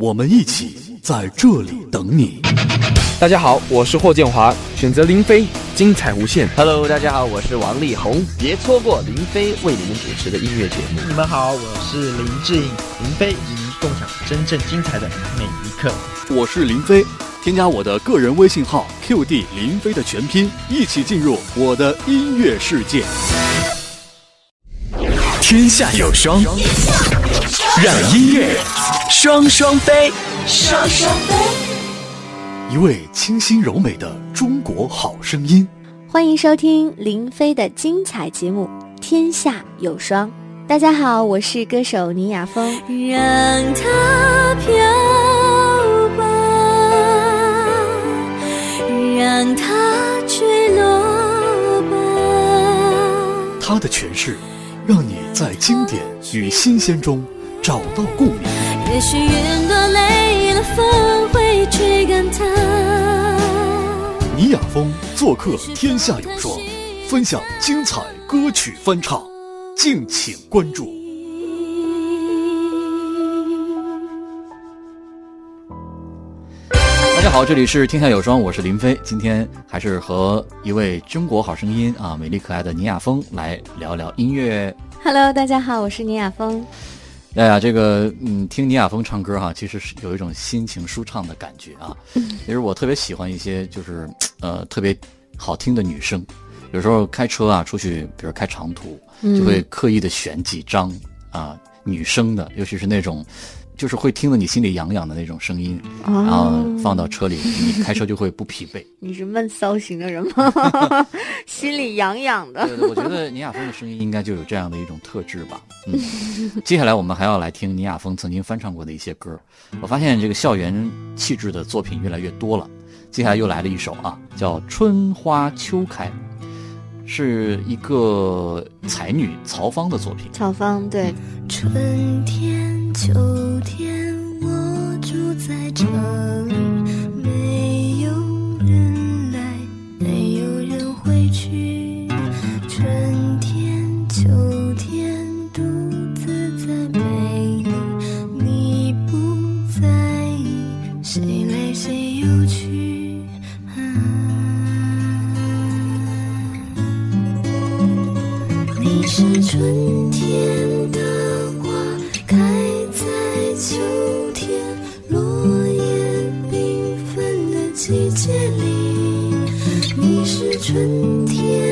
我们一起在这里等你。大家好，我是霍建华，选择林飞，精彩无限。Hello，大家好，我是王力宏，别错过林飞为你们主持的音乐节目。你们好，我是林志颖，林飞与您共享真正精彩的每一刻。我是林飞，添加我的个人微信号 QD 林飞的全拼，一起进入我的音乐世界。天下有双，让音乐双双飞。双双飞。一位清新柔美的中国好声音，欢迎收听林飞的精彩节目《天下有双》。大家好，我是歌手倪雅峰。让它飘吧，让它坠落吧。他的诠释，让你在经典与新鲜中找到共鸣。也许云朵累了，风会吹干它。倪雅峰做客《天下有双》，分享精彩歌曲翻唱，敬请关注。大家好，这里是《天下有双》，我是林飞。今天还是和一位中国好声音啊，美丽可爱的倪雅峰来聊聊音乐。Hello，大家好，我是倪雅峰。哎呀，这个嗯，听倪雅峰唱歌哈、其实是有一种心情舒畅的感觉啊。其实我特别喜欢一些就是呃特别好听的女声，有时候开车啊出去，比如开长途，就会刻意的选几张啊女生的，尤其是那种。就是会听得你心里痒痒的那种声音，哦然后放到车里，你开车就会不疲惫。你是闷骚型的人吗？心里痒痒的。对对，我觉得倪雅峰的声音应该就有这样的一种特质吧。嗯，接下来我们还要来听倪雅峰曾经翻唱过的一些歌。我发现这个校园气质的作品越来越多了。接下来又来了一首啊，叫《春花秋开》，是一个才女曹芳的作品。曹芳对，春天、秋天，我住在这秋天落叶缤纷的季节里。你是春天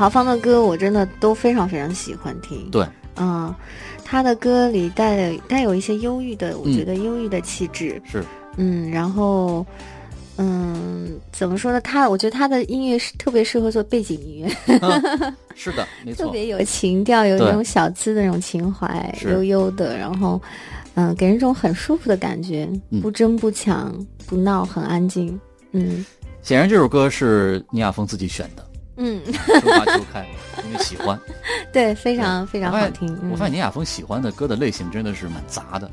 陶芳的歌我真的都非常非常喜欢听。对，嗯，他的歌里带带有一些忧郁的，我嗯觉得忧郁的气质。是嗯，然后，嗯，怎么说呢？他我觉得他的音乐是特别适合做背景音乐，是的，没错。特别有情调，有对那种小资的那种情怀，悠悠的，然后，嗯，给人一种很舒服的感觉，嗯不争不抢不闹，很安静。嗯显然这首歌是倪亚峰自己选的，嗯，《春花秋开》，因为喜欢。对，非常非常好听。嗯我发现倪亚峰喜欢的歌的类型真的是蛮杂的，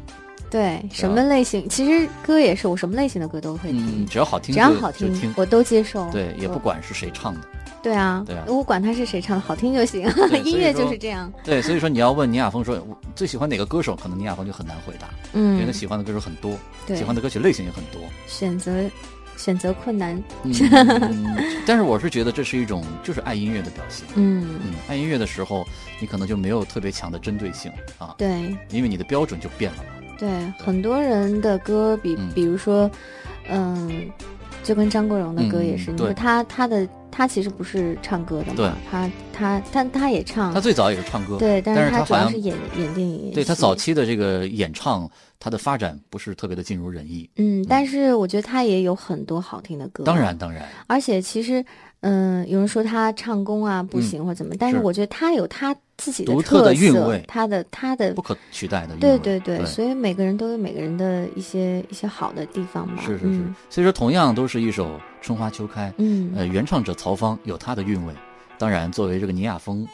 对什么类型，其实歌也是我什么类型的歌都会听嗯，，只要好听只要好听我都接受。对，也不管是谁唱的。对啊，对啊我管他是谁唱的，好听就行。音乐就是这样。对，所以说你要问倪亚峰说我最喜欢哪个歌手，可能倪亚峰就很难回答，嗯因为他嗯，喜欢的歌手很多，喜欢的歌曲类型也很多。选择选择困难。嗯，但是我是觉得这是一种就是爱音乐的表现。嗯，嗯，爱音乐的时候，你可能就没有特别强的针对性啊，对因为你的标准就变了嘛。对，很多人的歌比嗯比如说，嗯，就跟张国荣的歌也是，你说他他的他其实不是唱歌的对。嘛，他他但他也唱。他，最早也是唱歌，对，但但是他主要是演演电影，对他早期的这个演唱，他的发展不是特别的尽如人意。嗯，但是我觉得他也有很多好听的歌，当然，当然，而且其实，嗯，有人说他唱功啊不行或怎么，但是是我觉得他有他自己独特的韵味他的他的不可取代的韵味。对对对，对所以每个人都有每个人的一些一些好的地方吧。是是是嗯。所以说，同样都是一首《春花秋开》，嗯呃，原唱者曹芳有他的韵味。当然，作为这个倪亚峰，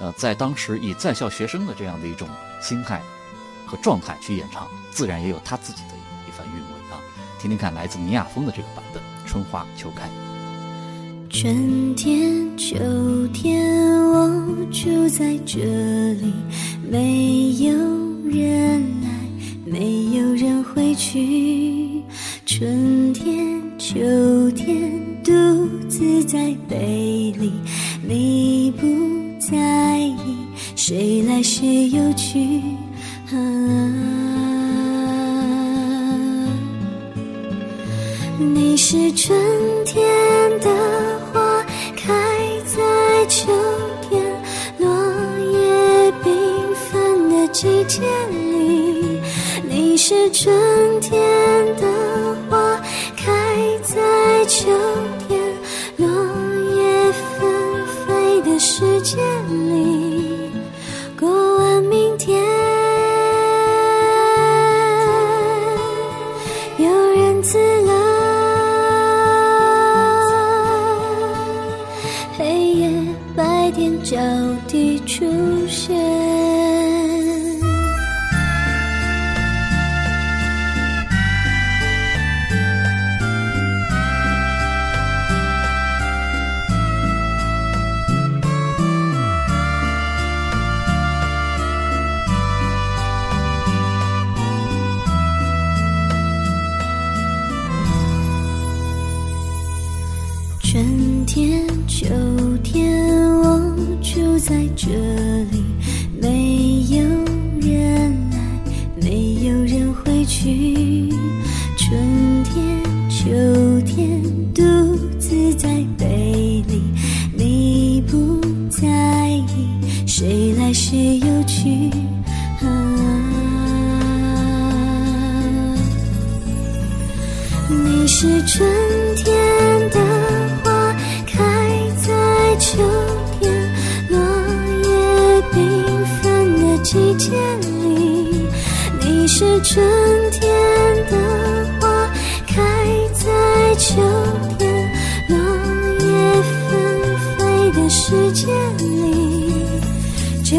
呃，在当时以在校学生的这样的一种心态和状态去演唱，自然也有他自己的一番韵味啊。听听看，来自倪亚峰的这个版本《春花秋开》。春天、秋天，我住在这里，没有人来，没有人回去。春天、秋天，独自在北里，你不在意，谁来谁又去。啊你是春天的，秋天落叶缤纷的季节里。你是春天的花，开在秋在这里，没有人来，没有人回去。春天、秋天，独自在北里，你不在意，谁来谁又去。你是春天是春天的花，开在秋天落叶纷飞的时间里。就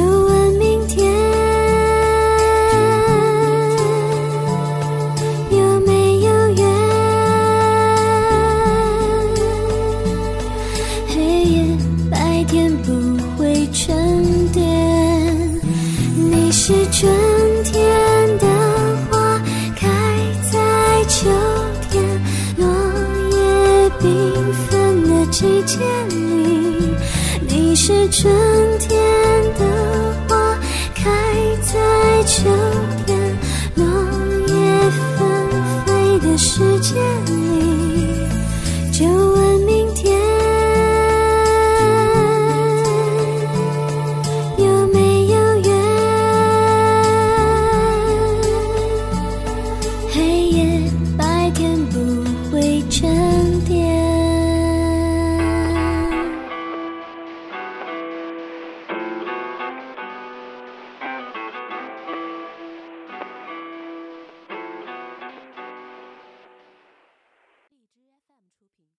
天的花开在秋天，落叶纷飞的时间。